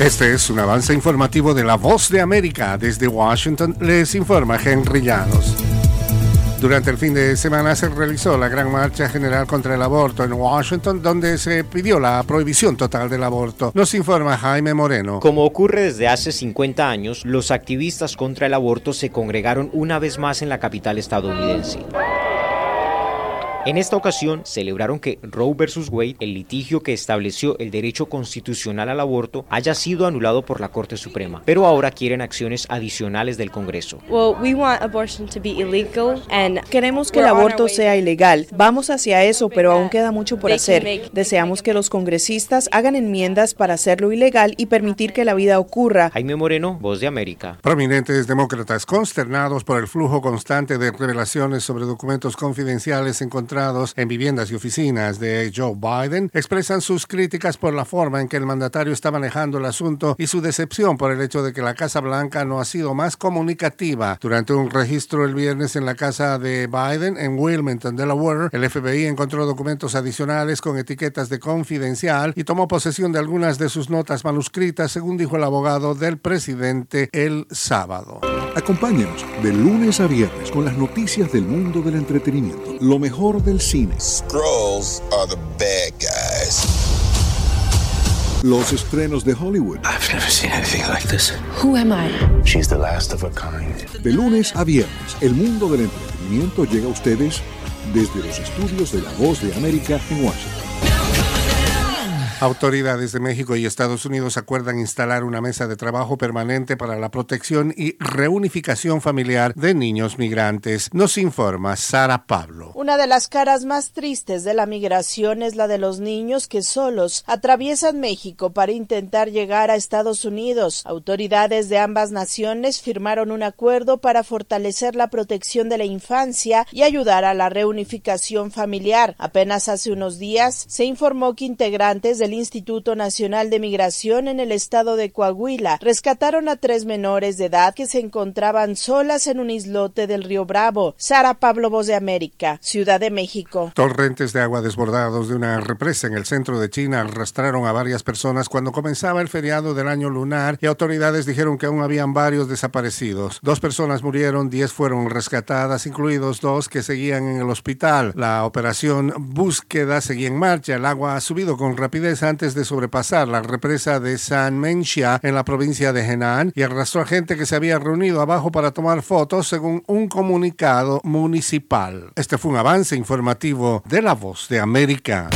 Este es un avance informativo de La Voz de América. Desde Washington les informa Henry Llanos. Durante el fin de semana se realizó la gran marcha general contra el aborto en Washington, donde se pidió la prohibición total del aborto. Nos informa Jaime Moreno. Como ocurre desde hace 50 años, los activistas contra el aborto se congregaron una vez más en la capital estadounidense. En esta ocasión celebraron que Roe vs. Wade, el litigio que estableció el derecho constitucional al aborto, haya sido anulado por la Corte Suprema, pero ahora quieren acciones adicionales del Congreso. Queremos que el aborto sea ilegal. Vamos hacia eso, pero aún queda mucho por hacer. Deseamos que los congresistas hagan enmiendas para hacerlo ilegal y permitir que la vida ocurra. Jaime Moreno, Voz de América. Prominentes demócratas consternados por el flujo constante de revelaciones sobre documentos confidenciales encontrados en viviendas y oficinas de Joe Biden expresan sus críticas por la forma en que el mandatario está manejando el asunto y su decepción por el hecho de que la Casa Blanca no ha sido más comunicativa. Durante un registro el viernes en la casa de Biden en Wilmington, Delaware, el FBI encontró documentos adicionales con etiquetas de confidencial y tomó posesión de algunas de sus notas manuscritas, según dijo el abogado del presidente el sábado. Acompáñenos de lunes a viernes con las noticias del mundo del entretenimiento, lo mejor del cine. Scrolls are the bad guys. Los estrenos de Hollywood. I've never seen anything like this. Who am I? She's the last of her kind. De lunes a viernes, el mundo del entretenimiento llega a ustedes desde los estudios de La Voz de América en Washington. Autoridades de México y Estados Unidos acuerdan instalar una mesa de trabajo permanente para la protección y reunificación familiar de niños migrantes. Nos informa Sara Pablo. Una de las caras más tristes de la migración es la de los niños que solos atraviesan México para intentar llegar a Estados Unidos. Autoridades de ambas naciones firmaron un acuerdo para fortalecer la protección de la infancia y ayudar a la reunificación familiar. Apenas hace unos días se informó que integrantes del Instituto Nacional de Migración en el estado de Coahuila rescataron a tres menores de edad que se encontraban solas en un islote del río Bravo. Sara Pablo Voz de América, Ciudad de México. Torrentes de agua desbordados de una represa en el centro de China arrastraron a varias personas cuando comenzaba el feriado del año lunar y autoridades dijeron que aún habían varios desaparecidos. Dos personas murieron, diez fueron rescatadas, incluidos dos que seguían en el hospital. La operación búsqueda seguía en marcha. El agua ha subido con rapidez antes de sobrepasar la represa de San Menxia en la provincia de Henan y arrastró a gente que se había reunido abajo para tomar fotos según un comunicado municipal. Este fue un avance informativo de La Voz de América.